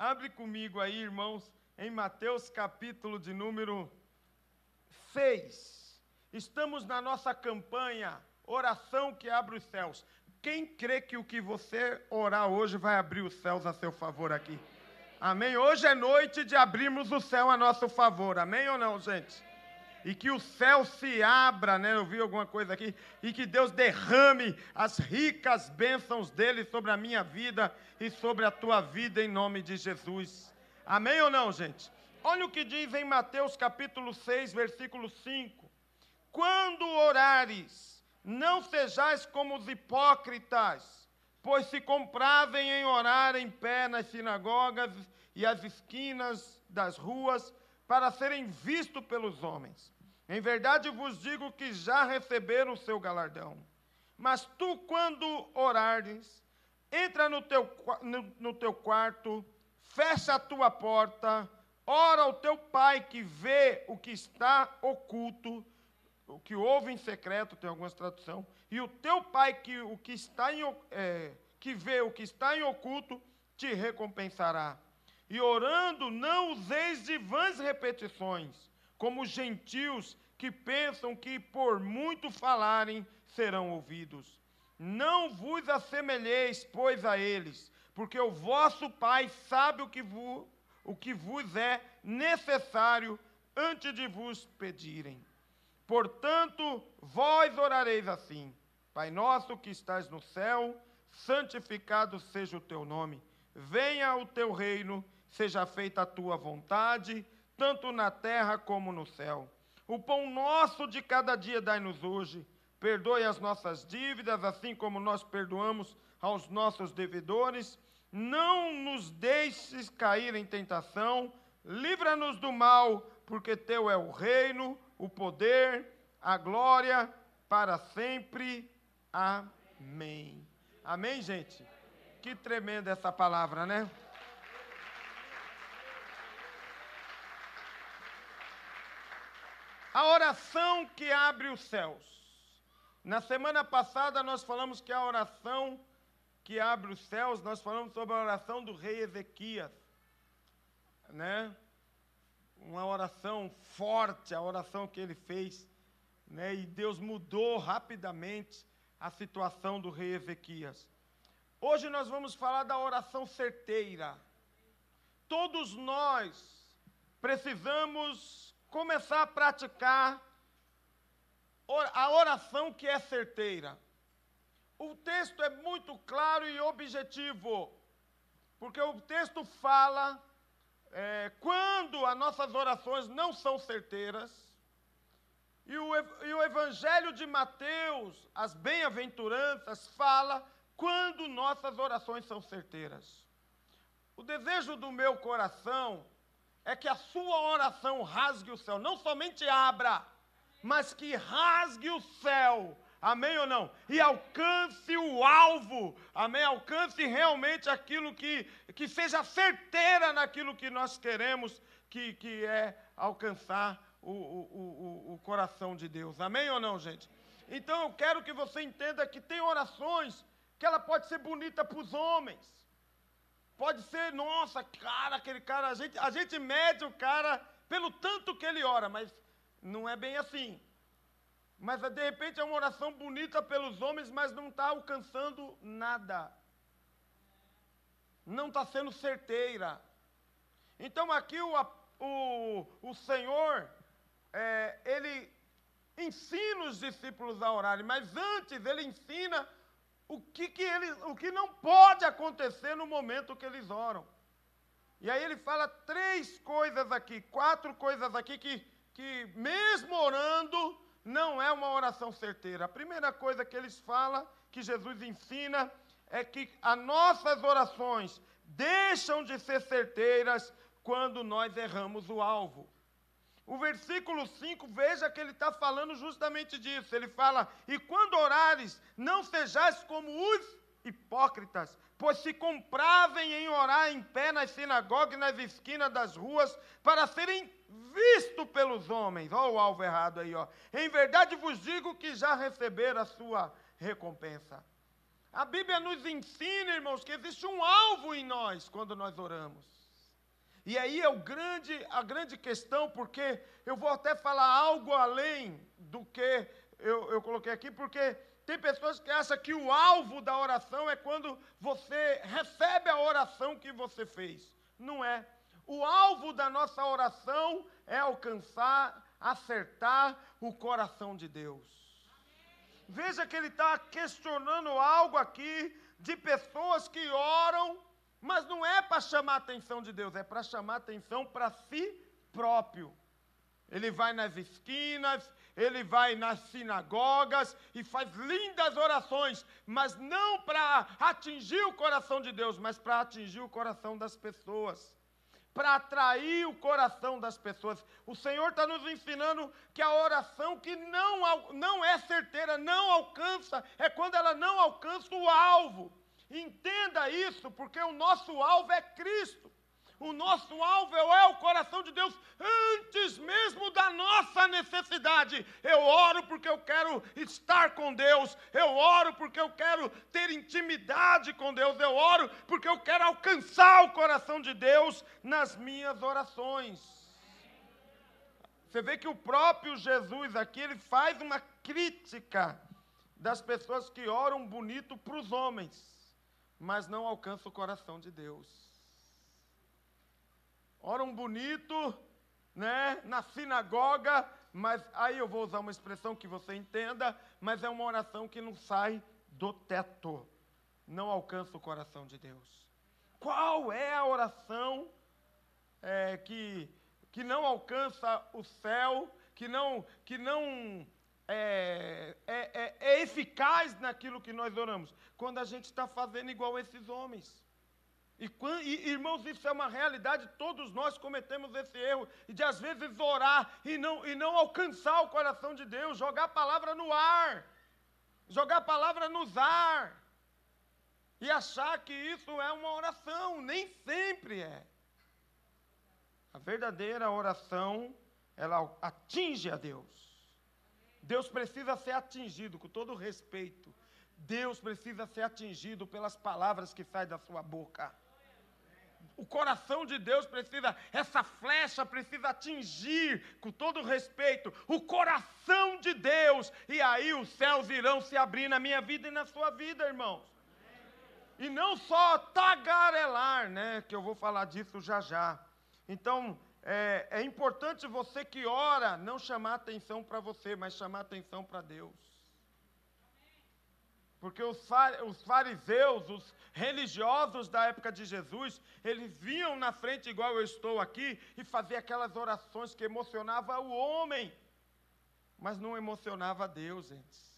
Abre comigo aí, irmãos, em Mateus capítulo de número 6. Estamos na nossa campanha Oração que abre os céus. Quem crê que o que você orar hoje vai abrir os céus a seu favor aqui? Amém? Hoje é noite de abrirmos o céu a nosso favor. Amém ou não, gente? E que o céu se abra, né? Eu vi alguma coisa aqui, e que Deus derrame as ricas bênçãos dele sobre a minha vida e sobre a tua vida, em nome de Jesus. Amém ou não, gente? Olha o que diz em Mateus capítulo 6, versículo 5: Quando orares, não sejais como os hipócritas, pois se comprazem em orar em pé nas sinagogas e às esquinas das ruas, para serem vistos pelos homens. Em verdade vos digo que já receberam o seu galardão. Mas tu, quando orares, entra no teu, no, no teu quarto, fecha a tua porta, ora ao teu pai que vê o que está oculto, o que ouve em secreto, tem algumas traduções, e o teu pai que o que está em, é, que vê o que está em oculto te recompensará. E orando, não useis de vãs repetições, como os gentios que pensam que por muito falarem serão ouvidos. Não vos assemelheis, pois, a eles, porque o vosso Pai sabe o que, vos, o que vos é necessário antes de vos pedirem. Portanto, vós orareis assim: Pai nosso que estás no céu, santificado seja o teu nome. Venha o teu reino seja feita a tua vontade, tanto na terra como no céu. O pão nosso de cada dia dai-nos hoje. Perdoe as nossas dívidas, assim como nós perdoamos aos nossos devedores. Não nos deixes cair em tentação. Livra-nos do mal, porque teu é o reino, o poder, a glória para sempre. Amém. Amém, gente? Que tremenda essa palavra, né? A oração que abre os céus. Na semana passada nós falamos que a oração que abre os céus, nós falamos sobre a oração do rei Ezequias, né? Uma oração forte, a oração que ele fez, né? E Deus mudou rapidamente a situação do rei Ezequias. Hoje nós vamos falar da oração certeira. Todos nós precisamos começar a praticar a oração que é certeira. O texto é muito claro e objetivo, porque o texto fala é, quando as nossas orações não são certeiras, e o, e o Evangelho de Mateus, as bem-aventuranças, fala quando nossas orações são certeiras. O desejo do meu coração é que a sua oração rasgue o céu, não somente abra, mas que rasgue o céu. Amém ou não? E alcance o alvo. Amém? Alcance realmente aquilo que, que seja certeira naquilo que nós queremos, que, que é alcançar o, o, o, o coração de Deus. Amém ou não, gente? Então eu quero que você entenda que tem orações que ela pode ser bonita para os homens. Pode ser, nossa, cara, aquele cara, a gente, a gente mede o cara pelo tanto que ele ora, mas não é bem assim. Mas de repente é uma oração bonita pelos homens, mas não está alcançando nada. Não está sendo certeira. Então aqui o, o, o Senhor, é, ele ensina os discípulos a orarem, mas antes ele ensina o que, que eles, o que não pode acontecer no momento que eles oram. E aí ele fala três coisas aqui, quatro coisas aqui que, que mesmo orando, não é uma oração certeira. A primeira coisa que eles falam, que Jesus ensina, é que as nossas orações deixam de ser certeiras quando nós erramos o alvo. O versículo 5, veja que ele está falando justamente disso. Ele fala: E quando orares, não sejais como os hipócritas, pois se comprazem em orar em pé nas sinagogas e nas esquinas das ruas, para serem vistos pelos homens. Olha o alvo errado aí, ó. Em verdade vos digo que já receberam a sua recompensa. A Bíblia nos ensina, irmãos, que existe um alvo em nós quando nós oramos. E aí é o grande, a grande questão, porque eu vou até falar algo além do que eu, eu coloquei aqui, porque tem pessoas que acham que o alvo da oração é quando você recebe a oração que você fez. Não é. O alvo da nossa oração é alcançar, acertar o coração de Deus. Veja que ele está questionando algo aqui de pessoas que oram, mas não é para chamar a atenção de Deus, é para chamar a atenção para si próprio. Ele vai nas esquinas, ele vai nas sinagogas e faz lindas orações, mas não para atingir o coração de Deus, mas para atingir o coração das pessoas, para atrair o coração das pessoas. O Senhor está nos ensinando que a oração que não, não é certeira, não alcança, é quando ela não alcança o alvo. Entenda isso, porque o nosso alvo é Cristo. O nosso alvo é o coração de Deus antes mesmo da nossa necessidade. Eu oro porque eu quero estar com Deus. Eu oro porque eu quero ter intimidade com Deus. Eu oro porque eu quero alcançar o coração de Deus nas minhas orações. Você vê que o próprio Jesus aqui ele faz uma crítica das pessoas que oram bonito para os homens, mas não alcançam o coração de Deus oram bonito, né, na sinagoga, mas aí eu vou usar uma expressão que você entenda, mas é uma oração que não sai do teto, não alcança o coração de Deus. Qual é a oração é, que, que não alcança o céu, que não, que não é, é, é, é eficaz naquilo que nós oramos? Quando a gente está fazendo igual esses homens. E, e, irmãos, isso é uma realidade, todos nós cometemos esse erro, de às vezes orar e não, e não alcançar o coração de Deus, jogar a palavra no ar, jogar a palavra nos ar, e achar que isso é uma oração, nem sempre é. A verdadeira oração, ela atinge a Deus. Deus precisa ser atingido, com todo respeito. Deus precisa ser atingido pelas palavras que saem da sua boca. O coração de Deus precisa, essa flecha precisa atingir, com todo respeito, o coração de Deus. E aí os céus irão se abrir na minha vida e na sua vida, irmãos. E não só tagarelar, né? Que eu vou falar disso já já. Então, é, é importante você que ora não chamar atenção para você, mas chamar atenção para Deus. Porque os fariseus, os religiosos da época de Jesus, eles vinham na frente, igual eu estou aqui, e faziam aquelas orações que emocionavam o homem, mas não emocionava Deus, gente.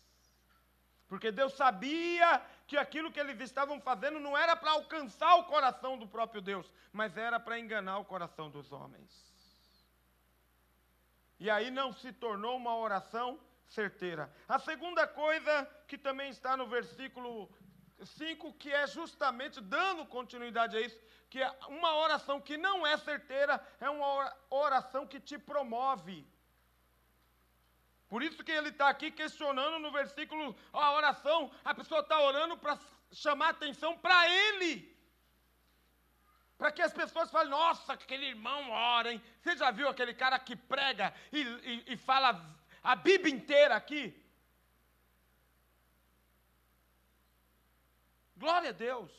Porque Deus sabia que aquilo que eles estavam fazendo não era para alcançar o coração do próprio Deus, mas era para enganar o coração dos homens. E aí não se tornou uma oração certeira. A segunda coisa que também está no versículo 5, que é justamente dando continuidade a isso, que é uma oração que não é certeira, é uma oração que te promove. Por isso que ele está aqui questionando no versículo, a oração, a pessoa está orando para chamar atenção para ele. Para que as pessoas falem, nossa, aquele irmão ora, hein? Você já viu aquele cara que prega e, e, e fala a Bíblia inteira aqui. Glória a Deus.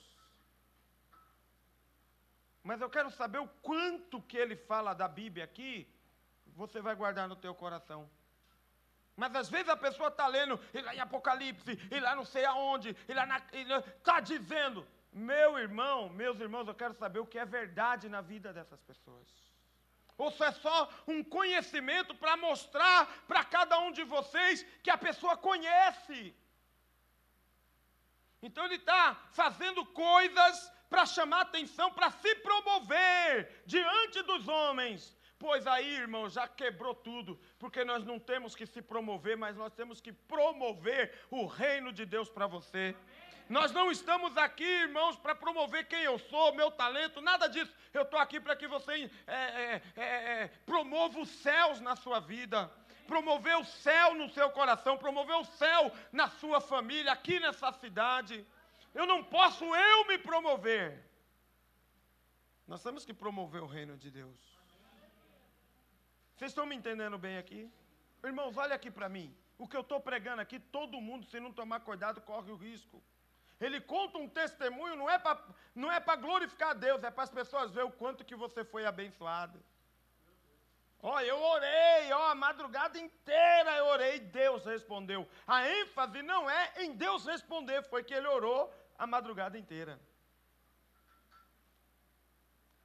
Mas eu quero saber o quanto que ele fala da Bíblia aqui, você vai guardar no teu coração. Mas às vezes a pessoa está lendo, e lá em Apocalipse, e lá não sei aonde, e lá está dizendo, meu irmão, meus irmãos, eu quero saber o que é verdade na vida dessas pessoas. Ou se é só um conhecimento para mostrar para cada um de vocês que a pessoa conhece. Então ele está fazendo coisas para chamar atenção, para se promover diante dos homens. Pois aí, irmão, já quebrou tudo, porque nós não temos que se promover, mas nós temos que promover o reino de Deus para você. Nós não estamos aqui, irmãos, para promover quem eu sou, meu talento, nada disso. Eu estou aqui para que você é, é, é, é, promova os céus na sua vida, promover o céu no seu coração, promover o céu na sua família, aqui nessa cidade. Eu não posso eu me promover. Nós temos que promover o reino de Deus. Vocês estão me entendendo bem aqui? Irmãos, olha aqui para mim. O que eu estou pregando aqui, todo mundo, se não tomar cuidado, corre o risco. Ele conta um testemunho, não é para é glorificar a Deus, é para as pessoas verem o quanto que você foi abençoado. Ó, oh, eu orei, ó, oh, a madrugada inteira eu orei, Deus respondeu. A ênfase não é em Deus responder, foi que ele orou a madrugada inteira.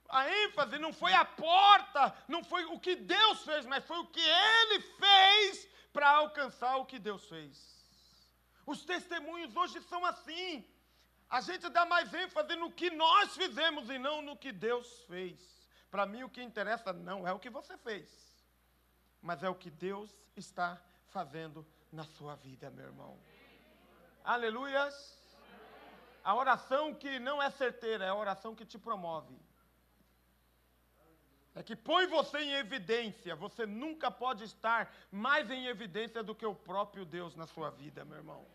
A ênfase não foi a porta, não foi o que Deus fez, mas foi o que ele fez para alcançar o que Deus fez. Os testemunhos hoje são assim. A gente dá mais ênfase no que nós fizemos e não no que Deus fez. Para mim, o que interessa não é o que você fez, mas é o que Deus está fazendo na sua vida, meu irmão. Aleluias. A oração que não é certeira é a oração que te promove. É que põe você em evidência. Você nunca pode estar mais em evidência do que o próprio Deus na sua vida, meu irmão.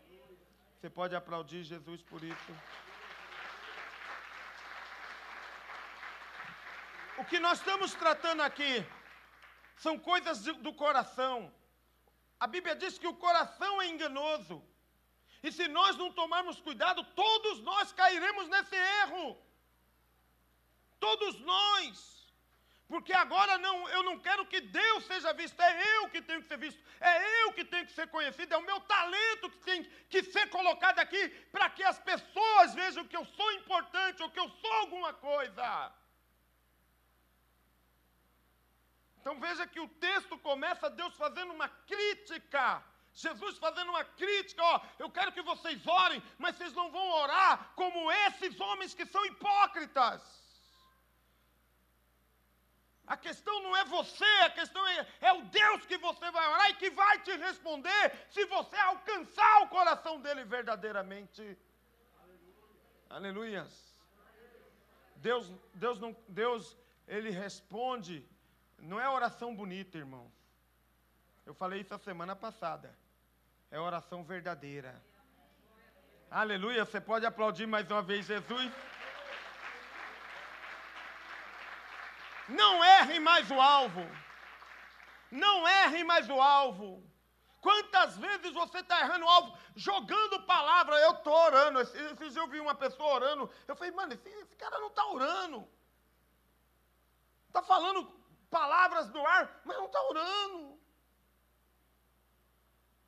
Você pode aplaudir Jesus por isso. O que nós estamos tratando aqui são coisas do coração. A Bíblia diz que o coração é enganoso. E se nós não tomarmos cuidado, todos nós cairemos nesse erro. Todos nós. Porque agora não, eu não quero que Deus seja visto, é eu que tenho que ser visto, é eu que tenho que ser conhecido, é o meu talento que tem que ser colocado aqui para que as pessoas vejam que eu sou importante ou que eu sou alguma coisa. Então veja que o texto começa Deus fazendo uma crítica. Jesus fazendo uma crítica, ó, eu quero que vocês orem, mas vocês não vão orar como esses homens que são hipócritas. A questão não é você, a questão é, é o Deus que você vai orar e que vai te responder se você alcançar o coração dele verdadeiramente. Aleluia. Aleluias. Deus, Deus, não, Deus, ele responde, não é oração bonita, irmão. Eu falei isso a semana passada. É oração verdadeira. Aleluia. Você pode aplaudir mais uma vez, Jesus? Não erre mais o alvo. Não erre mais o alvo. Quantas vezes você está errando o alvo, jogando palavra? Eu estou orando. Esses dias eu vi uma pessoa orando. Eu falei, mano, esse, esse cara não está orando. Está falando palavras no ar, mas não está orando.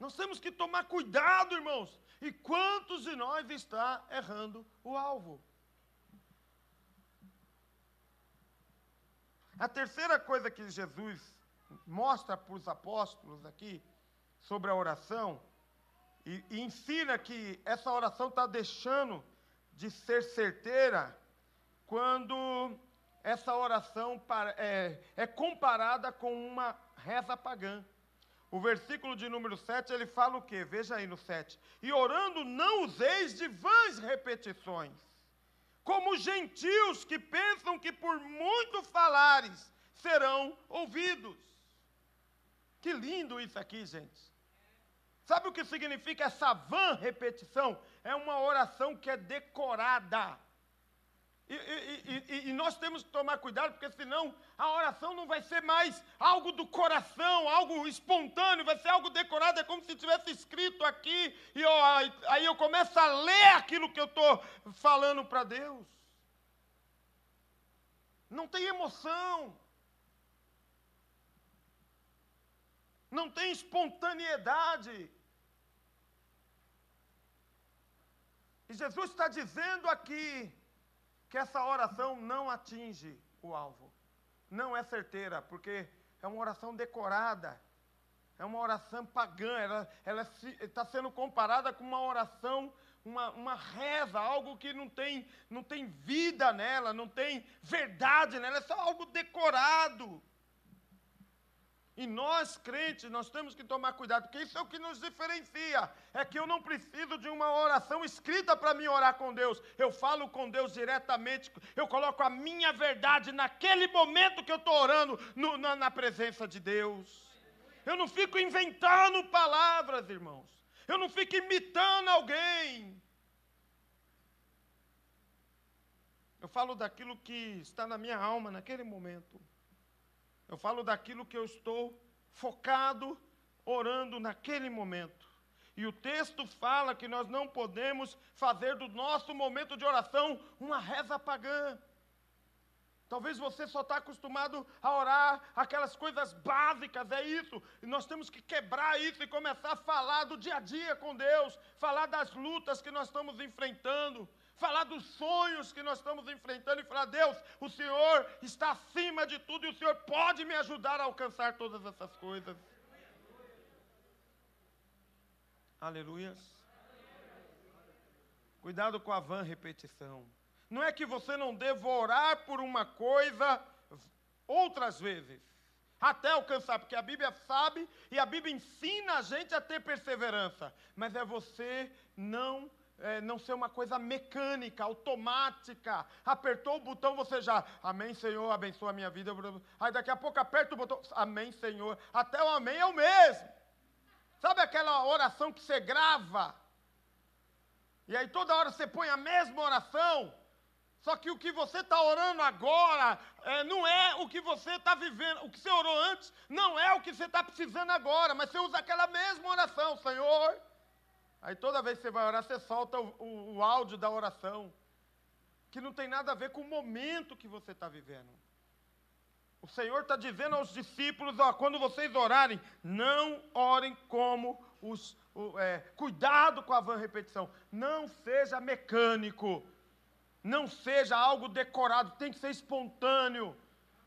Nós temos que tomar cuidado, irmãos. E quantos de nós está errando o alvo? A terceira coisa que Jesus mostra para os apóstolos aqui sobre a oração, e, e ensina que essa oração está deixando de ser certeira quando essa oração é, é, comparada com uma reza pagã. O versículo de número 7, ele fala o quê? Veja aí no 7. E orando não useis de vãs repetições, como gentios que pensam que por muito falares serão ouvidos. Que lindo isso aqui, gente. Sabe o que significa essa vã repetição? É uma oração que é decorada. E, e, e, e, nós temos que tomar cuidado, porque senão a oração não vai ser mais algo do coração, algo espontâneo, vai ser algo decorado, é como se tivesse escrito aqui, e aí eu começo a ler aquilo que eu estou falando para Deus. Não tem emoção, não tem espontaneidade. E Jesus está dizendo aqui, que essa oração não atinge o alvo. Não é certeira, porque é uma oração decorada. É uma oração pagã. Ela, ela está sendo comparada com uma oração, uma, uma reza, algo que não tem, não tem vida nela, não tem verdade nela, é só algo decorado. E nós, crentes, nós temos que tomar cuidado, porque isso é o que nos diferencia. É que eu não preciso de uma oração escrita para mim orar com Deus. Eu falo com Deus diretamente, eu coloco a minha verdade naquele momento que eu estou orando, no, na, na presença de Deus. Eu não fico inventando palavras, irmãos. Eu não fico imitando alguém. Eu falo daquilo que está na minha alma naquele momento. Eu falo daquilo que eu estou focado, orando naquele momento. E o texto fala que nós não podemos fazer do nosso momento de oração uma reza pagã. Talvez você só está acostumado a orar aquelas coisas básicas, é isso. E nós temos que quebrar isso e começar a falar do dia a dia com Deus, falar das lutas que nós estamos enfrentando, falar dos sonhos que nós estamos enfrentando e falar: Deus, o Senhor está acima de tudo e o Senhor pode me ajudar a alcançar todas essas coisas. Aleluias. Cuidado com a van repetição. Não é que você não deva orar por uma coisa outras vezes, até alcançar, porque a Bíblia sabe e a Bíblia ensina a gente a ter perseverança, mas é você não é, não ser uma coisa mecânica, automática. Apertou o botão, você já, Amém, Senhor, abençoa a minha vida. Aí daqui a pouco aperta o botão, Amém, Senhor. Até o Amém é o mesmo. Sabe aquela oração que você grava? E aí toda hora você põe a mesma oração. Só que o que você está orando agora é, não é o que você está vivendo. O que você orou antes não é o que você está precisando agora. Mas você usa aquela mesma oração, Senhor. Aí toda vez que você vai orar, você solta o, o, o áudio da oração. Que não tem nada a ver com o momento que você está vivendo. O Senhor está dizendo aos discípulos: ó, quando vocês orarem, não orem como os. O, é, cuidado com a van repetição. Não seja mecânico. Não seja algo decorado, tem que ser espontâneo.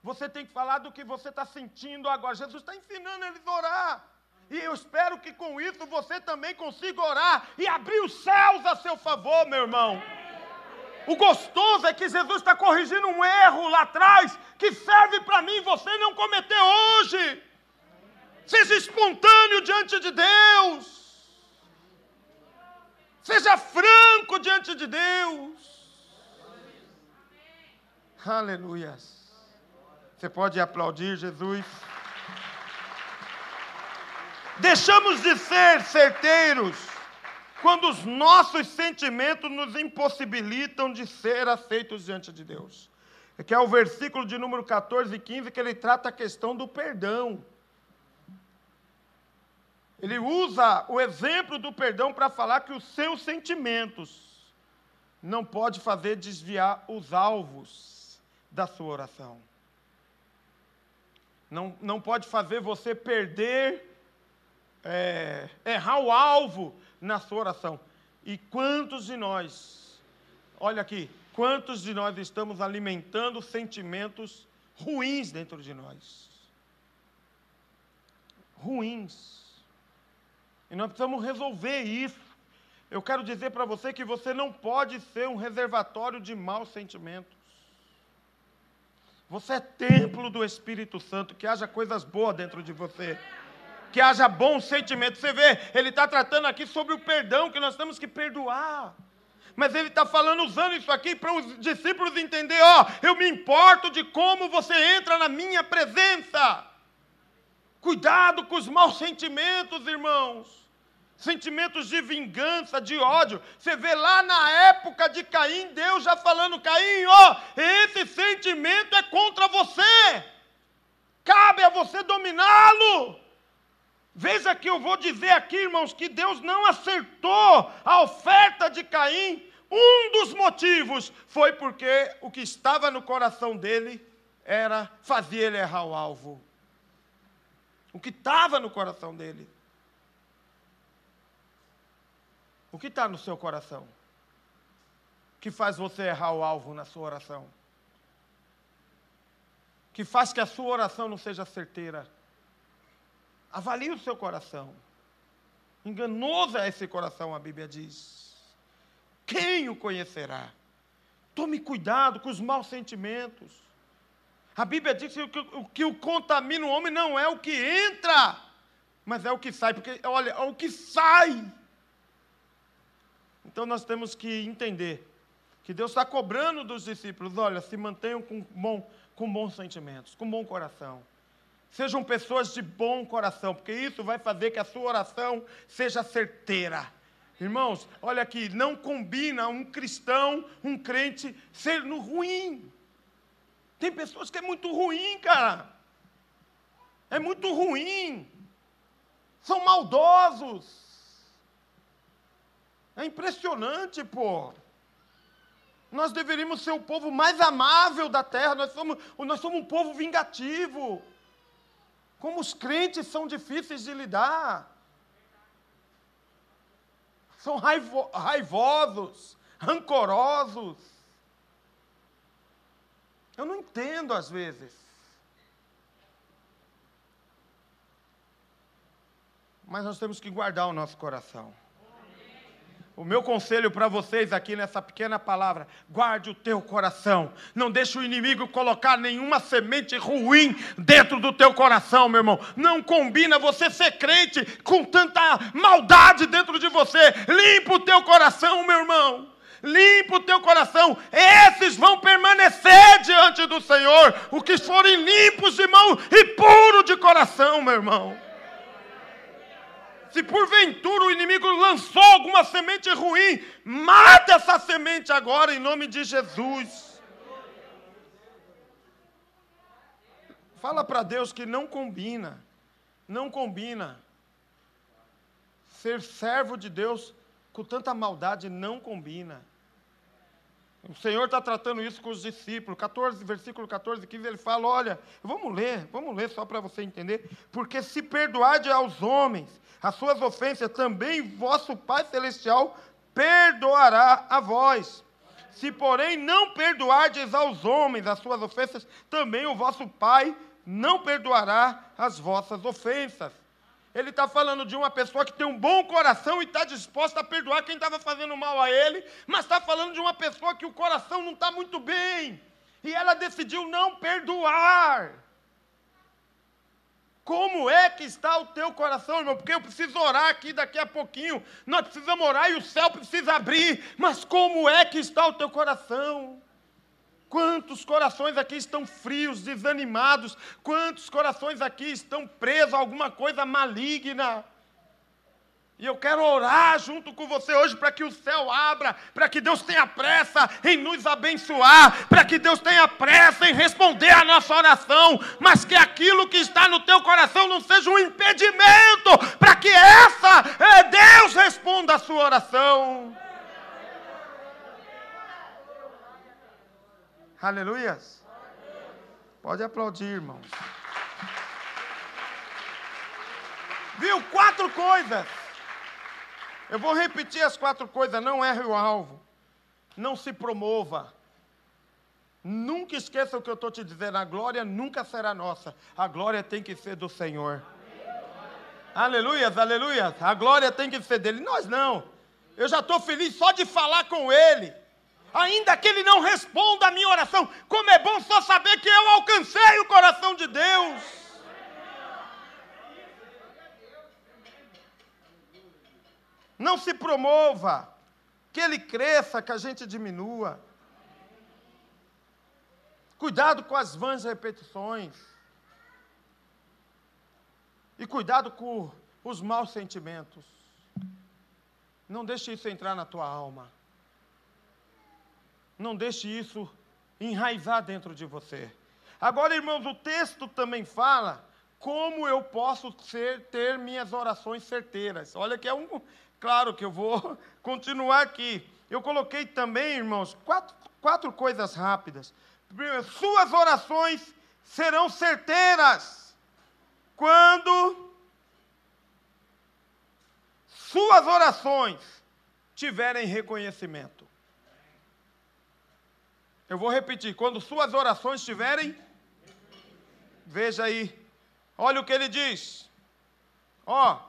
Você tem que falar do que você está sentindo agora. Jesus está ensinando eles a orar. E eu espero que com isso você também consiga orar e abrir os céus a seu favor, meu irmão. O gostoso é que Jesus está corrigindo um erro lá atrás que serve para mim você não cometer hoje. Seja espontâneo diante de Deus. Seja franco diante de Deus. Aleluias. Você pode aplaudir Jesus. Deixamos de ser certeiros quando os nossos sentimentos nos impossibilitam de ser aceitos diante de Deus. É que é o versículo de número 14 e 15 que ele trata a questão do perdão. Ele usa o exemplo do perdão para falar que os seus sentimentos não pode fazer desviar os alvos da sua oração. Não, não pode fazer você perder, é, errar o alvo na sua oração. E quantos de nós, olha aqui, quantos de nós estamos alimentando sentimentos ruins dentro de nós? Ruins. E nós precisamos resolver isso. Eu quero dizer para você que você não pode ser um reservatório de maus sentimentos. Você é templo do Espírito Santo, que haja coisas boas dentro de você. Que haja bons sentimentos. Você vê, ele está tratando aqui sobre o perdão, que nós temos que perdoar. Mas ele está falando, usando isso aqui para os discípulos entender: ó, eu me importo de como você entra na minha presença. Cuidado com os maus sentimentos, irmãos sentimentos de vingança, de ódio. Você vê lá na época de Caim, Deus já falando: Caim, ó, esse sentimento é contra você, cabe a você dominá-lo. Veja que eu vou dizer aqui, irmãos, que Deus não acertou a oferta de Caim. Um dos motivos foi porque o que estava no coração dele era fazer ele errar o alvo. O que estava no coração dele. O que está no seu coração? Que faz você errar o alvo na sua oração? Que faz que a sua oração não seja certeira? Avalie o seu coração. Enganoso é esse coração, a Bíblia diz. Quem o conhecerá? Tome cuidado com os maus sentimentos. A Bíblia diz que o que o contamina o homem não é o que entra, mas é o que sai. Porque, olha, é o que sai então nós temos que entender que Deus está cobrando dos discípulos: olha, se mantenham com, bom, com bons sentimentos, com bom coração. Sejam pessoas de bom coração, porque isso vai fazer que a sua oração seja certeira. Irmãos, olha aqui, não combina um cristão, um crente, ser no ruim. Tem pessoas que é muito ruim, cara. É muito ruim. São maldosos. É impressionante, pô. Nós deveríamos ser o povo mais amável da terra, nós somos, nós somos um povo vingativo. Como os crentes são difíceis de lidar. São raivo, raivosos, rancorosos. Eu não entendo às vezes. Mas nós temos que guardar o nosso coração. O meu conselho para vocês aqui nessa pequena palavra: guarde o teu coração. Não deixe o inimigo colocar nenhuma semente ruim dentro do teu coração, meu irmão. Não combina você ser crente com tanta maldade dentro de você. Limpa o teu coração, meu irmão. Limpa o teu coração. Esses vão permanecer diante do Senhor. Os que forem limpos de mão e puros de coração, meu irmão. Se porventura o inimigo lançou alguma semente ruim, mata essa semente agora em nome de Jesus. Fala para Deus que não combina, não combina. Ser servo de Deus com tanta maldade não combina. O Senhor está tratando isso com os discípulos. 14, versículo 14, 15, ele fala: olha, vamos ler, vamos ler só para você entender. Porque se perdoarde aos homens as suas ofensas, também vosso Pai Celestial perdoará a vós. Se, porém, não perdoardes aos homens as suas ofensas, também o vosso Pai não perdoará as vossas ofensas. Ele está falando de uma pessoa que tem um bom coração e está disposta a perdoar quem estava fazendo mal a ele, mas está falando de uma pessoa que o coração não está muito bem. E ela decidiu não perdoar. Como é que está o teu coração, irmão? Porque eu preciso orar aqui daqui a pouquinho. Nós precisamos orar e o céu precisa abrir. Mas como é que está o teu coração? Quantos corações aqui estão frios, desanimados? Quantos corações aqui estão presos a alguma coisa maligna? E eu quero orar junto com você hoje para que o céu abra, para que Deus tenha pressa em nos abençoar, para que Deus tenha pressa em responder a nossa oração, mas que aquilo que está no teu coração não seja um impedimento para que essa é, Deus responda a sua oração. Aleluias. Pode aplaudir, irmãos. Viu? Quatro coisas eu vou repetir as quatro coisas: não erre o alvo, não se promova. Nunca esqueça o que eu estou te dizendo: a glória nunca será nossa, a glória tem que ser do Senhor. Aleluias, aleluias. A glória tem que ser dele. Nós não. Eu já estou feliz só de falar com ele. Ainda que ele não responda a minha oração, como é bom só saber que eu alcancei o coração de Deus. Não se promova. Que ele cresça, que a gente diminua. Cuidado com as vãs repetições. E cuidado com os maus sentimentos. Não deixe isso entrar na tua alma. Não deixe isso enraizar dentro de você. Agora, irmãos, o texto também fala como eu posso ser, ter minhas orações certeiras. Olha que é um, Claro que eu vou continuar aqui. Eu coloquei também, irmãos, quatro, quatro coisas rápidas. Primeiro, suas orações serão certeiras quando suas orações tiverem reconhecimento. Eu vou repetir: quando suas orações tiverem, veja aí, olha o que ele diz. Ó,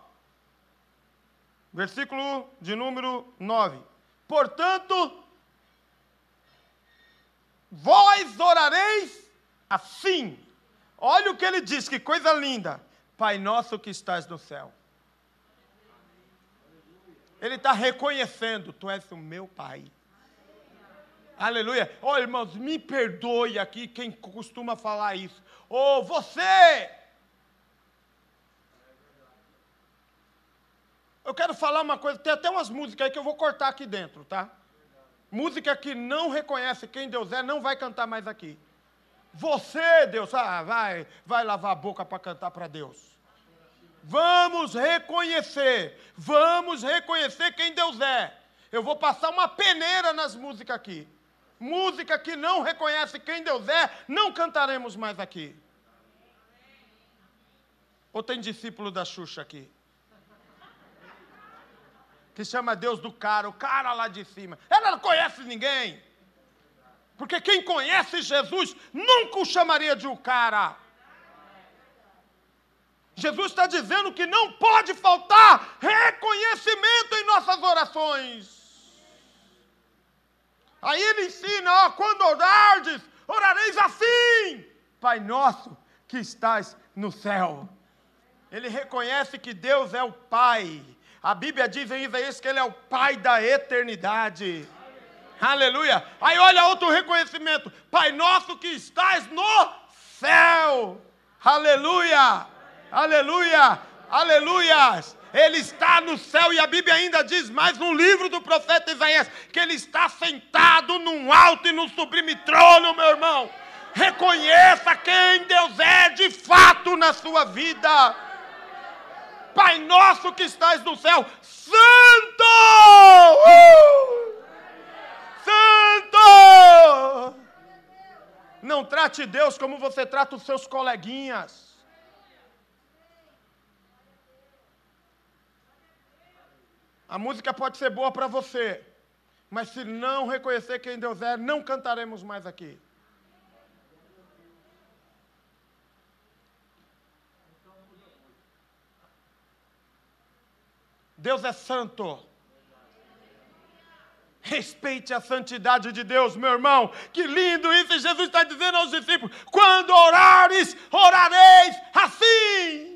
versículo de número 9. Portanto, vós orareis assim. Olha o que ele diz, que coisa linda. Pai nosso que estás no céu. Ele está reconhecendo, tu és o meu Pai. Aleluia. Oh, irmãos, me perdoe aqui quem costuma falar isso. Oh, você eu quero falar uma coisa, tem até umas músicas aí que eu vou cortar aqui dentro, tá? Música que não reconhece quem Deus é, não vai cantar mais aqui. Você, Deus, ah, vai, vai lavar a boca para cantar para Deus. Vamos reconhecer, vamos reconhecer quem Deus é. Eu vou passar uma peneira nas músicas aqui. Música que não reconhece quem Deus é, não cantaremos mais aqui. Ou tem discípulo da Xuxa aqui? Que chama Deus do cara, o cara lá de cima. Ela não conhece ninguém. Porque quem conhece Jesus nunca o chamaria de o cara. Jesus está dizendo que não pode faltar reconhecimento em nossas orações. Aí ele ensina, ó, quando orardes, orareis assim, Pai nosso que estás no céu. Ele reconhece que Deus é o Pai. A Bíblia diz em Isaías que Ele é o Pai da eternidade. Aleluia. Aí olha outro reconhecimento. Pai nosso que estás no céu. Aleluia. Aleluia. Aleluias. Ele está no céu e a Bíblia ainda diz mais no livro do profeta Isaías que ele está sentado num alto e num sublime trono, meu irmão. Reconheça quem Deus é de fato na sua vida. Pai nosso que estás no céu, Santo! Uh! Santo! Não trate Deus como você trata os seus coleguinhas. A música pode ser boa para você, mas se não reconhecer quem Deus é, não cantaremos mais aqui. Deus é santo. Respeite a santidade de Deus, meu irmão. Que lindo isso! Jesus está dizendo aos discípulos: quando orares, orareis assim.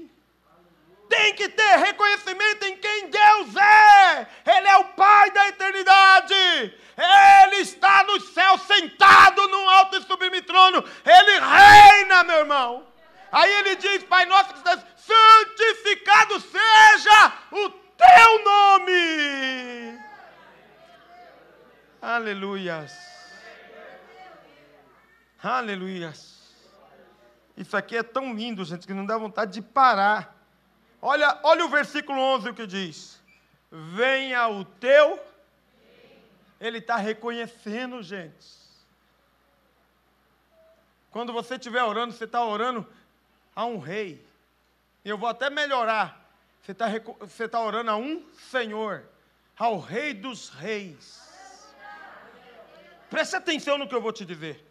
Tem que ter reconhecimento em quem Deus é. Ele é o Pai da eternidade. Ele está no céu, sentado num alto e sublime trono. Ele reina, meu irmão. Aí ele diz: Pai nosso que está santificado seja o teu nome. Aleluias. Aleluias. Isso aqui é tão lindo, gente, que não dá vontade de parar. Olha, olha o versículo 11 o que diz. Venha o teu. Ele está reconhecendo, gente. Quando você estiver orando, você está orando a um rei. Eu vou até melhorar. Você está você tá orando a um Senhor, ao Rei dos Reis. Preste atenção no que eu vou te dizer.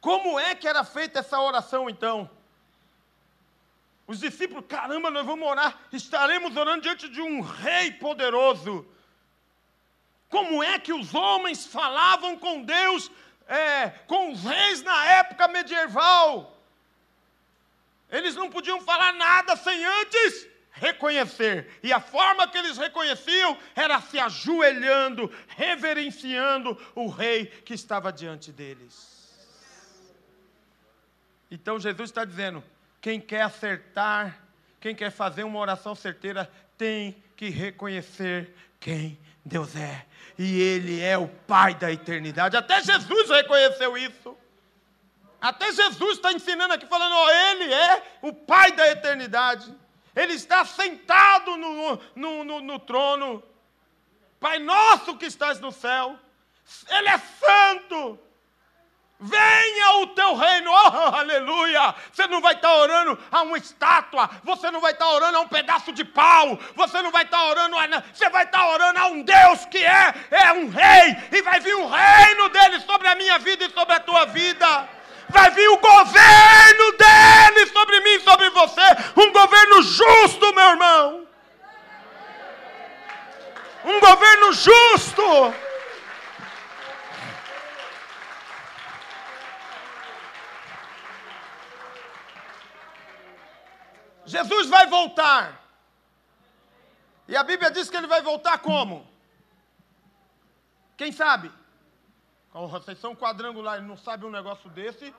Como é que era feita essa oração então? Os discípulos, caramba, nós vamos orar, estaremos orando diante de um rei poderoso. Como é que os homens falavam com Deus, é, com os reis na época medieval? Eles não podiam falar nada sem antes reconhecer. E a forma que eles reconheciam era se ajoelhando, reverenciando o rei que estava diante deles. Então Jesus está dizendo: quem quer acertar, quem quer fazer uma oração certeira, tem que reconhecer quem Deus é. E Ele é o Pai da eternidade. Até Jesus reconheceu isso. Até Jesus está ensinando aqui, falando: Ele é o Pai da eternidade. Ele está sentado no, no, no, no trono. Pai nosso que estás no céu, Ele é santo. Venha o teu reino, oh, aleluia. Você não vai estar orando a uma estátua, você não vai estar orando a um pedaço de pau, você não vai estar orando a. Você vai estar orando a um Deus que é, é um rei, e vai vir o reino dele sobre a minha vida e sobre a tua vida vai vir o governo dele sobre mim, sobre você, um governo justo, meu irmão. Um governo justo. Jesus vai voltar. E a Bíblia diz que ele vai voltar como? Quem sabe? vocês são quadrangulares, não sabem um negócio desse.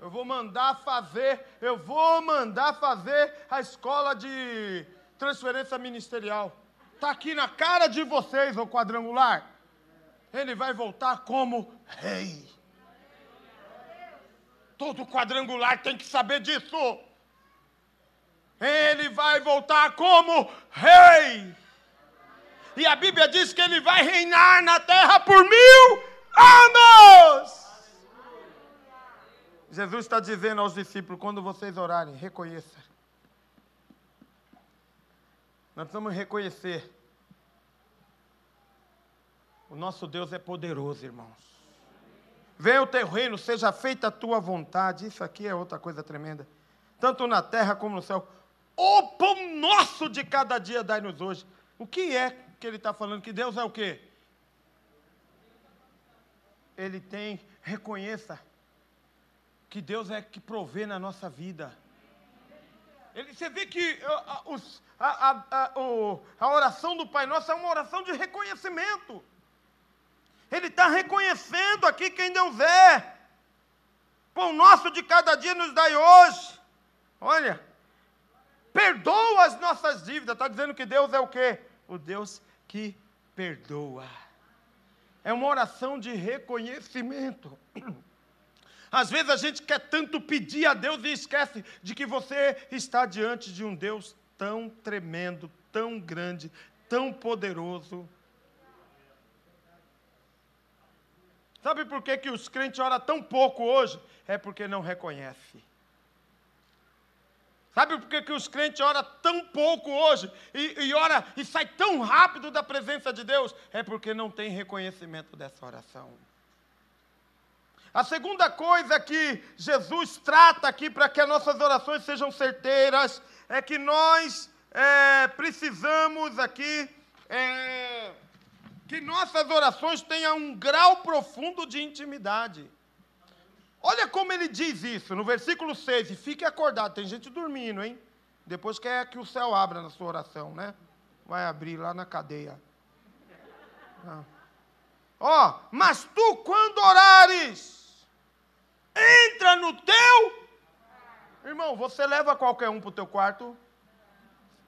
Eu vou mandar fazer, eu vou mandar fazer a escola de transferência ministerial. Está aqui na cara de vocês, o quadrangular. Ele vai voltar como rei. Todo quadrangular tem que saber disso. Ele vai voltar como rei. E a Bíblia diz que ele vai reinar na terra por mil anos. Jesus está dizendo aos discípulos: quando vocês orarem, reconheça. Nós precisamos reconhecer. O nosso Deus é poderoso, irmãos. Venha o teu reino, seja feita a tua vontade. Isso aqui é outra coisa tremenda. Tanto na terra como no céu. O pão nosso de cada dia dai-nos hoje. O que é que ele está falando? Que Deus é o quê? Ele tem, reconheça que Deus é que provê na nossa vida. Ele, você vê que a, a, a, a, oração do Pai Nosso é uma oração de reconhecimento. Ele está reconhecendo aqui quem Deus é. Pão nosso de cada dia nos dai hoje. Olha, perdoa as nossas dívidas. Está dizendo que Deus é o quê? O Deus que perdoa. É uma oração de reconhecimento. Às vezes a gente quer tanto pedir a Deus e esquece de que você está diante de um Deus tão tremendo, tão grande, tão poderoso. Sabe por que, que os crentes oram tão pouco hoje? É porque não reconhece. Sabe por que, que os crentes oram tão pouco hoje e, e ora e sai tão rápido da presença de Deus? É porque não tem reconhecimento dessa oração. A segunda coisa que Jesus trata aqui para que as nossas orações sejam certeiras é que nós é, precisamos aqui é, que nossas orações tenham um grau profundo de intimidade. Olha como ele diz isso no versículo 6, e fique acordado, tem gente dormindo, hein? Depois quer que o céu abra na sua oração, né? Vai abrir lá na cadeia. Ah. Ó, mas tu quando orares, entra no teu. Irmão, você leva qualquer um para o teu quarto.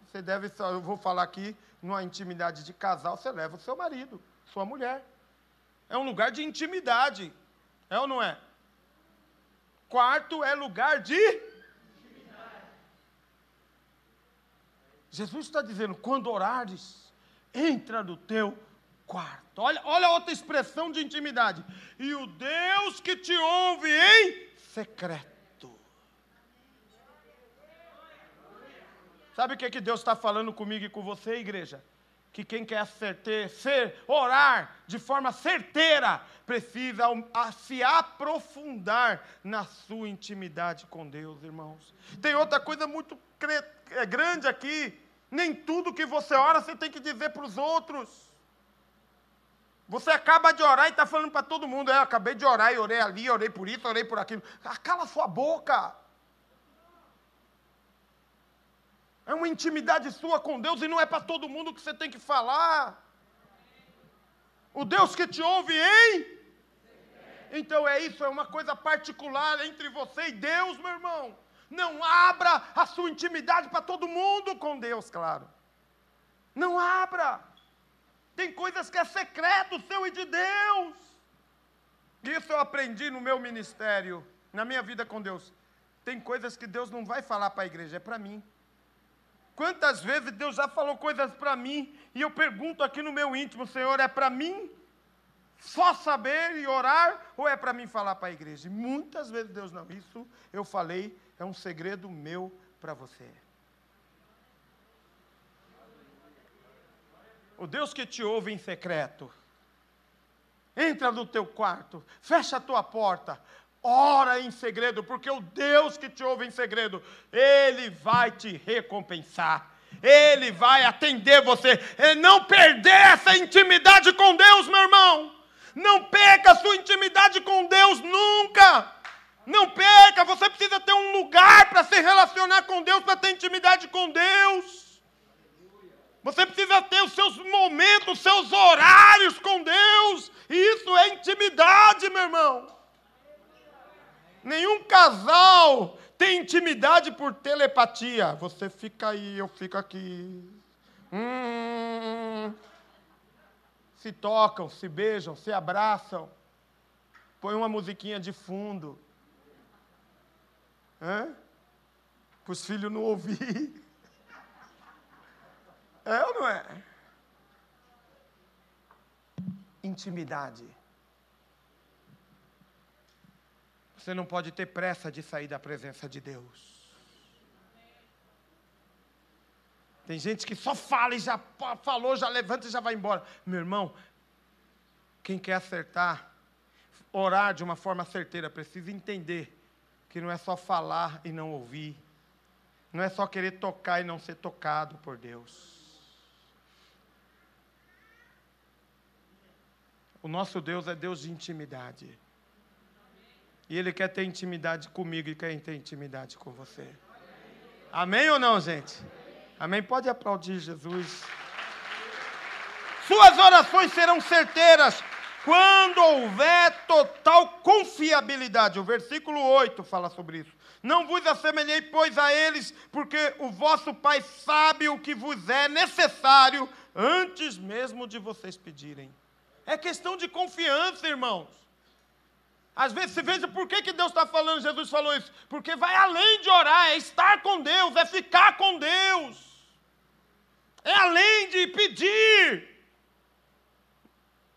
Você deve, eu vou falar aqui, numa intimidade de casal, você leva o seu marido, sua mulher. É um lugar de intimidade. É ou não é? Quarto é lugar de. Jesus está dizendo: quando orares, entra no teu quarto. Olha, olha outra expressão de intimidade. E o Deus que te ouve em secreto. Sabe o que, é que Deus está falando comigo e com você, igreja? Que quem quer acertar, ser, orar de forma certeira, precisa se aprofundar na sua intimidade com Deus, irmãos. Tem outra coisa muito é, grande aqui. Nem tudo que você ora você tem que dizer para os outros. Você acaba de orar e está falando para todo mundo: é, acabei de orar e orei ali, orei por isso, orei por aquilo. Cala sua boca. É uma intimidade sua com Deus e não é para todo mundo que você tem que falar. O Deus que te ouve em. Então é isso, é uma coisa particular entre você e Deus, meu irmão. Não abra a sua intimidade para todo mundo com Deus, claro. Não abra. Tem coisas que é secreto seu e de Deus. Isso eu aprendi no meu ministério, na minha vida com Deus. Tem coisas que Deus não vai falar para a igreja, é para mim. Quantas vezes Deus já falou coisas para mim e eu pergunto aqui no meu íntimo, Senhor, é para mim só saber e orar ou é para mim falar para a igreja? E muitas vezes Deus não, isso eu falei, é um segredo meu para você. O Deus que te ouve em secreto, entra no teu quarto, fecha a tua porta, ora em segredo, porque o Deus que te ouve em segredo, Ele vai te recompensar. Ele vai atender você. E não perder essa intimidade com Deus, meu irmão. Não perca a sua intimidade com Deus nunca. Não perca, você precisa ter um lugar para se relacionar com Deus, para ter intimidade com Deus. Você precisa ter os seus momentos, os seus horários com Deus. E isso é intimidade, meu irmão. Nenhum casal tem intimidade por telepatia. Você fica aí, eu fico aqui. Hum, se tocam, se beijam, se abraçam. Põe uma musiquinha de fundo. Para os filhos não ouvir. É ou não é? Intimidade. Você não pode ter pressa de sair da presença de Deus. Tem gente que só fala e já falou, já levanta e já vai embora. Meu irmão, quem quer acertar, orar de uma forma certeira, precisa entender que não é só falar e não ouvir, não é só querer tocar e não ser tocado por Deus. O nosso Deus é Deus de intimidade. E Ele quer ter intimidade comigo e quer ter intimidade com você. Amém ou não, gente? Amém? Pode aplaudir Jesus. Suas orações serão certeiras quando houver total confiabilidade. O versículo 8 fala sobre isso. Não vos assemelhei, pois, a eles, porque o vosso Pai sabe o que vos é necessário antes mesmo de vocês pedirem. É questão de confiança, irmãos. Às vezes você veja por que, que Deus está falando, Jesus falou isso. Porque vai além de orar, é estar com Deus, é ficar com Deus. É além de pedir.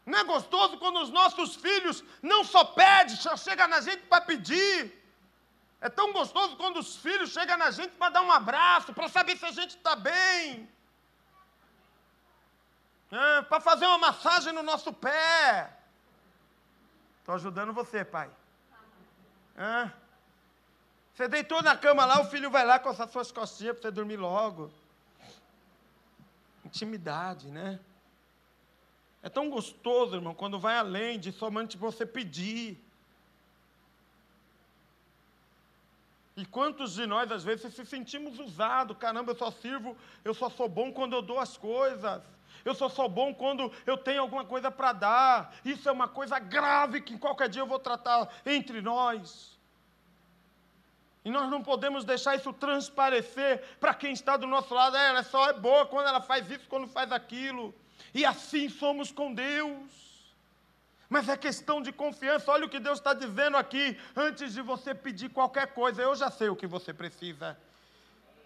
Não é gostoso quando os nossos filhos não só pedem, só chega na gente para pedir. É tão gostoso quando os filhos chegam na gente para dar um abraço, para saber se a gente está bem. É, para fazer uma massagem no nosso pé. Estou ajudando você, pai. É. Você deitou na cama lá, o filho vai lá com as suas costinhas para você dormir logo. Intimidade, né? É tão gostoso, irmão, quando vai além de somente você pedir. E quantos de nós, às vezes, se sentimos usados? Caramba, eu só sirvo, eu só sou bom quando eu dou as coisas. Eu só sou bom quando eu tenho alguma coisa para dar. Isso é uma coisa grave que qualquer dia eu vou tratar entre nós. E nós não podemos deixar isso transparecer para quem está do nosso lado. É, ela só é boa quando ela faz isso, quando faz aquilo. E assim somos com Deus. Mas é questão de confiança. Olha o que Deus está dizendo aqui. Antes de você pedir qualquer coisa, eu já sei o que você precisa.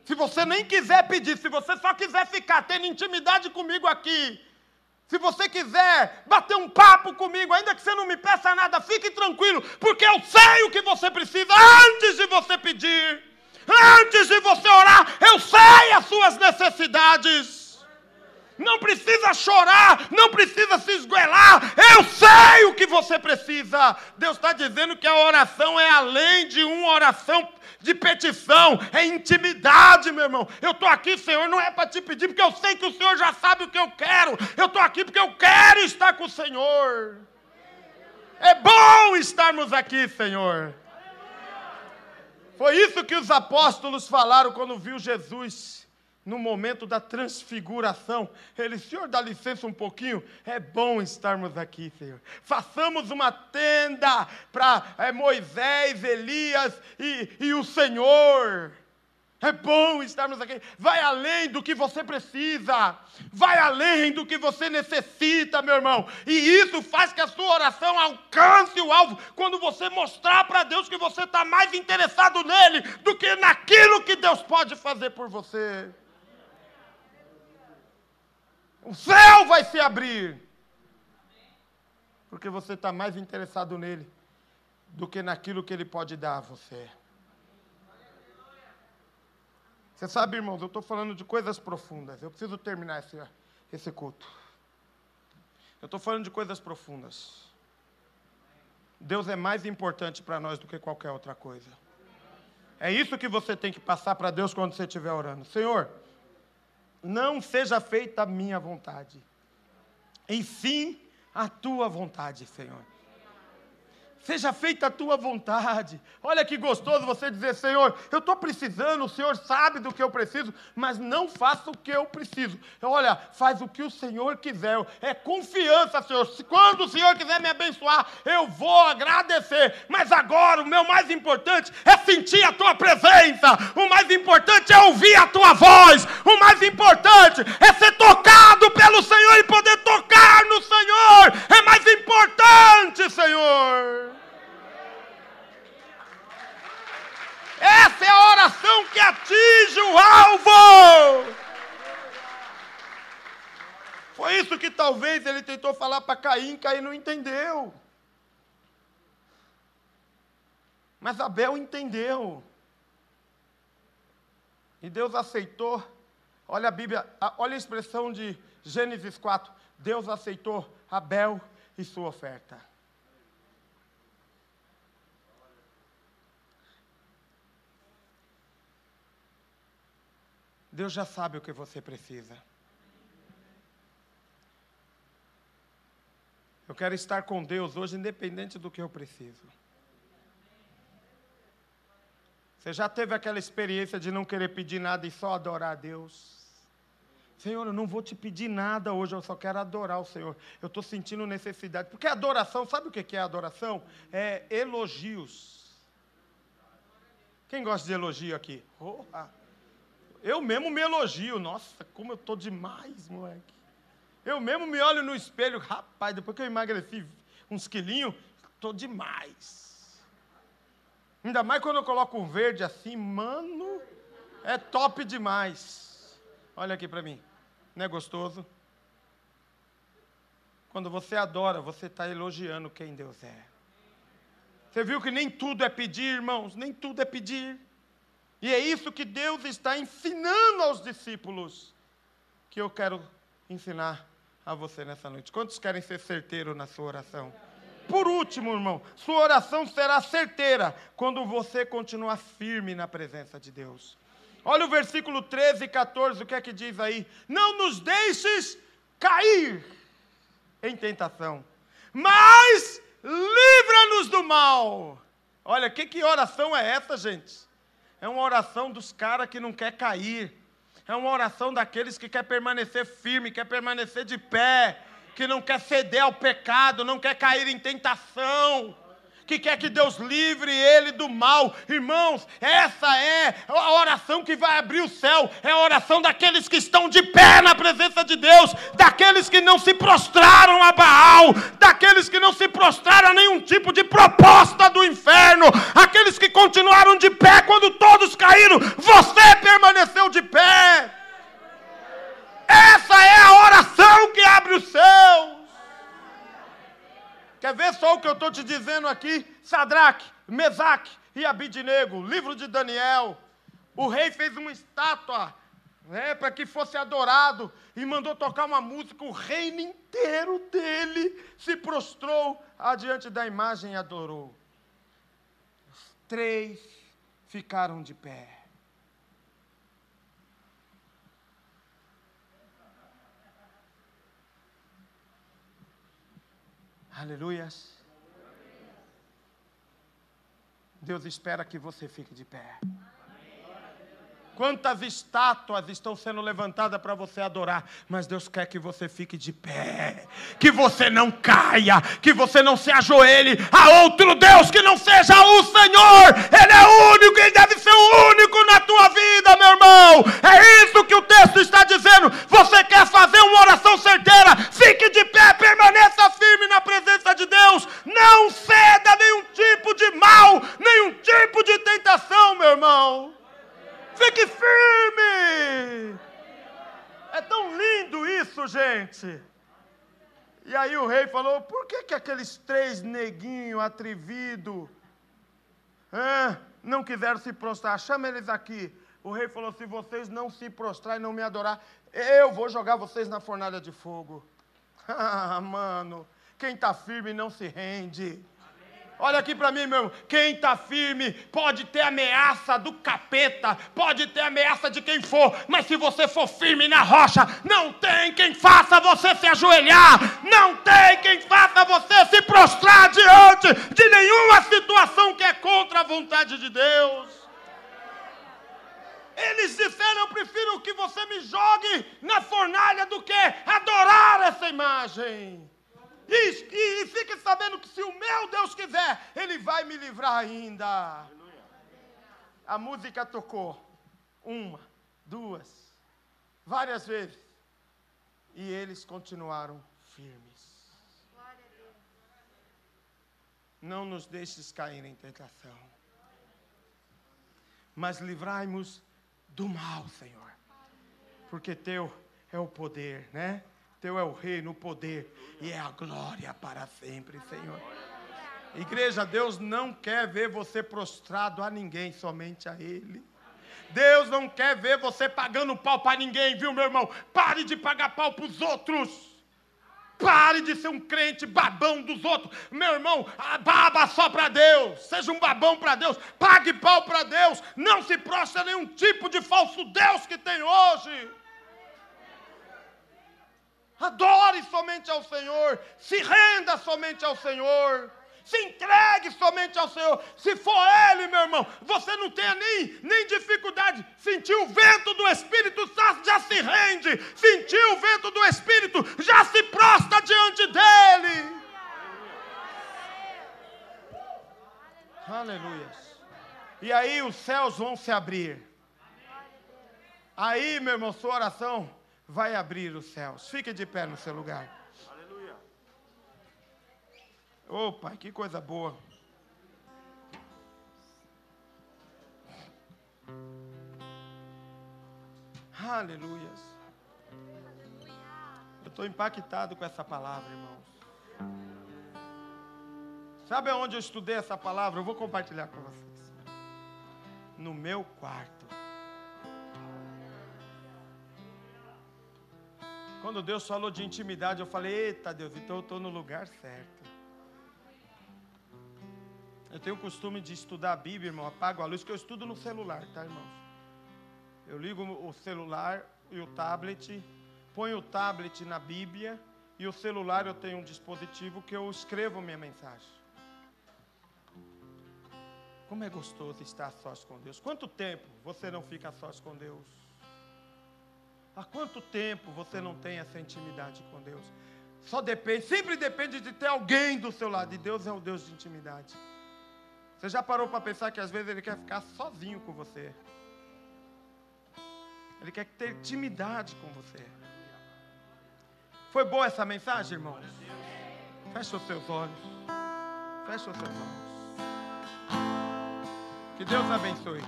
Se você nem quiser pedir, se você só quiser ficar tendo intimidade comigo aqui, se você quiser bater um papo comigo, ainda que você não me peça nada, fique tranquilo, porque eu sei o que você precisa antes de você pedir, antes de você orar, eu sei as suas necessidades não precisa chorar, não precisa se esguelar. Eu sei o que você precisa. Deus está dizendo que a oração é além de uma oração de petição, é intimidade, meu irmão. Eu estou aqui, Senhor, não é para te pedir, porque eu sei que o Senhor já sabe o que eu quero. Eu estou aqui porque eu quero estar com o Senhor. É bom estarmos aqui, Senhor. Foi isso que os apóstolos falaram quando viu Jesus no momento da transfiguração. Ele, Senhor, dá licença um pouquinho, é bom estarmos aqui, Senhor. Façamos uma tenda para é, Moisés, Elias e, e o Senhor. É bom estarmos aqui. Vai além do que você precisa. Vai além do que você necessita, meu irmão. E isso faz que a sua oração alcance o alvo quando você mostrar para Deus que você está mais interessado nele do que naquilo que Deus pode fazer por você. O céu vai se abrir. Porque você está mais interessado nele do que naquilo que ele pode dar a você. Você sabe, irmãos, eu estou falando de coisas profundas. Eu preciso terminar esse, esse culto. Eu estou falando de coisas profundas. Deus é mais importante para nós do que qualquer outra coisa. É isso que você tem que passar para Deus quando você estiver orando. Senhor, não seja feita a minha vontade, e sim a tua vontade, Senhor. Seja feita a tua vontade. Olha que gostoso você dizer, Senhor, eu estou precisando, o Senhor sabe do que eu preciso, mas não faça o que eu preciso. Olha, faz o que o Senhor quiser. É confiança, Senhor. Quando o Senhor quiser me abençoar, eu vou agradecer. Mas agora, o meu mais importante é sentir a tua presença. O mais importante é ouvir a tua voz. O mais importante é ser tocado pelo Senhor e poder tocar no Senhor. É mais importante, Senhor. Essa é a oração que atinge o alvo. Foi isso que talvez ele tentou falar para Caim, Caim não entendeu. Mas Abel entendeu. E Deus aceitou. Olha a Bíblia, olha a expressão de Gênesis 4. Deus aceitou Abel e sua oferta. Deus já sabe o que você precisa. Eu quero estar com Deus hoje, independente do que eu preciso. Você já teve aquela experiência de não querer pedir nada e só adorar a Deus? Senhor, eu não vou te pedir nada hoje, eu só quero adorar o Senhor. Eu estou sentindo necessidade. Porque adoração, sabe o que é adoração? É elogios. Quem gosta de elogio aqui? Oh, ah. Eu mesmo me elogio. Nossa, como eu estou demais, moleque. Eu mesmo me olho no espelho. Rapaz, depois que eu emagreci uns quilinhos, estou demais. Ainda mais quando eu coloco um verde assim, mano, é top demais. Olha aqui para mim. Não é gostoso? Quando você adora, você está elogiando quem Deus é. Você viu que nem tudo é pedir, irmãos? Nem tudo é pedir. E é isso que Deus está ensinando aos discípulos, que eu quero ensinar a você nessa noite. Quantos querem ser certeiro na sua oração? Por último, irmão, sua oração será certeira quando você continuar firme na presença de Deus. Olha o versículo 13 e 14, o que é que diz aí? Não nos deixes cair em tentação, mas livra-nos do mal. Olha, que, que oração é essa, gente? É uma oração dos caras que não quer cair. É uma oração daqueles que quer permanecer firme, quer permanecer de pé, que não quer ceder ao pecado, não quer cair em tentação que quer que Deus livre ele do mal. Irmãos, essa é a oração que vai abrir o céu, é a oração daqueles que estão de pé na presença de Deus, daqueles que não se prostraram a Baal, daqueles que não se prostraram a nenhum tipo de proposta do inferno, aqueles que continuaram de pé quando todos caíram, você permaneceu de pé. Essa é a oração que abre o céu. Quer ver só o que eu estou te dizendo aqui? Sadraque, Mesaque e Abidnego, livro de Daniel. O rei fez uma estátua né, para que fosse adorado e mandou tocar uma música. O reino inteiro dele se prostrou adiante da imagem e adorou. Os três ficaram de pé. Aleluias. Deus espera que você fique de pé. Quantas estátuas estão sendo levantadas para você adorar, mas Deus quer que você fique de pé, que você não caia, que você não se ajoelhe a outro Deus que não seja o Senhor. Ele é único e deve ser o único na tua vida, meu irmão. É isso que o texto está dizendo. Você quer fazer uma oração certeira? Fique de pé, permaneça firme na presença de Deus. Não ceda nenhum tipo de mal, nenhum tipo de tentação, meu irmão. Fique firme! É tão lindo isso, gente. E aí o rei falou: por que, que aqueles três neguinhos atrevidos não quiseram se prostrar? Chama eles aqui. O rei falou: se vocês não se prostrar e não me adorar, eu vou jogar vocês na fornalha de fogo. Ah, mano, quem está firme não se rende. Olha aqui para mim, meu. Quem está firme pode ter ameaça do capeta, pode ter ameaça de quem for, mas se você for firme na rocha, não tem quem faça você se ajoelhar, não tem quem faça você se prostrar diante de nenhuma situação que é contra a vontade de Deus. Eles disseram: Eu prefiro que você me jogue na fornalha do que adorar essa imagem. E, e, e fique sabendo que se o meu Deus quiser, Ele vai me livrar ainda. A música tocou uma, duas, várias vezes. E eles continuaram firmes. Não nos deixes cair em tentação. Mas livrai-nos do mal, Senhor. Porque teu é o poder, né? Teu é o reino, o poder e é a glória para sempre, Senhor. Igreja, Deus não quer ver você prostrado a ninguém, somente a Ele. Deus não quer ver você pagando pau para ninguém, viu, meu irmão? Pare de pagar pau para os outros. Pare de ser um crente babão dos outros. Meu irmão, baba só para Deus. Seja um babão para Deus. Pague pau para Deus. Não se prostre a nenhum tipo de falso Deus que tem hoje. Adore somente ao Senhor, se renda somente ao Senhor, se entregue somente ao Senhor. Se for Ele, meu irmão, você não tenha nem, nem dificuldade. Sentiu o vento do Espírito já se rende. Sentiu o vento do Espírito, já se prostra diante dEle. Aleluia. E aí os céus vão se abrir. Aí, meu irmão, sua oração vai abrir os céus. Fique de pé no seu lugar. Aleluia. Oh, Pai, que coisa boa. Aleluia. Eu estou impactado com essa palavra, irmãos. Sabe aonde eu estudei essa palavra? Eu vou compartilhar com vocês. No meu quarto. Quando Deus falou de intimidade, eu falei: Eita Deus, então eu estou no lugar certo. Eu tenho o costume de estudar a Bíblia, irmão. Apago a luz, que eu estudo no celular, tá, irmãos? Eu ligo o celular e o tablet, ponho o tablet na Bíblia e o celular eu tenho um dispositivo que eu escrevo minha mensagem. Como é gostoso estar sós com Deus. Quanto tempo você não fica sós com Deus? Há quanto tempo você não tem essa intimidade com Deus? Só depende, sempre depende de ter alguém do seu lado. E Deus é o Deus de intimidade. Você já parou para pensar que às vezes Ele quer ficar sozinho com você? Ele quer ter intimidade com você. Foi boa essa mensagem, irmãos? Feche os seus olhos. Feche os seus olhos. Que Deus abençoe.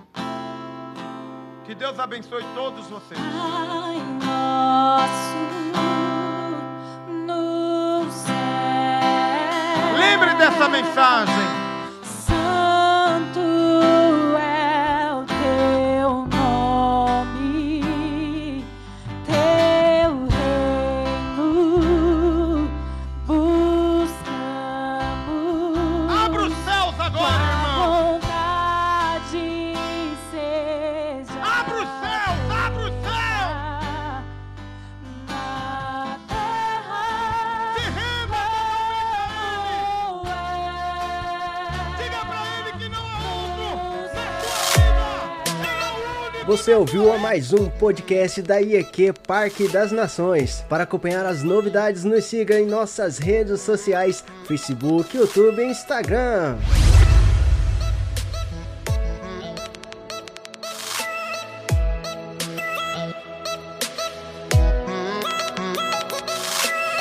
Que Deus abençoe todos vocês. Pai nosso no céu. Lembre dessa mensagem. Você ouviu a mais um podcast da IEQ Parque das Nações. Para acompanhar as novidades, nos siga em nossas redes sociais: Facebook, YouTube e Instagram.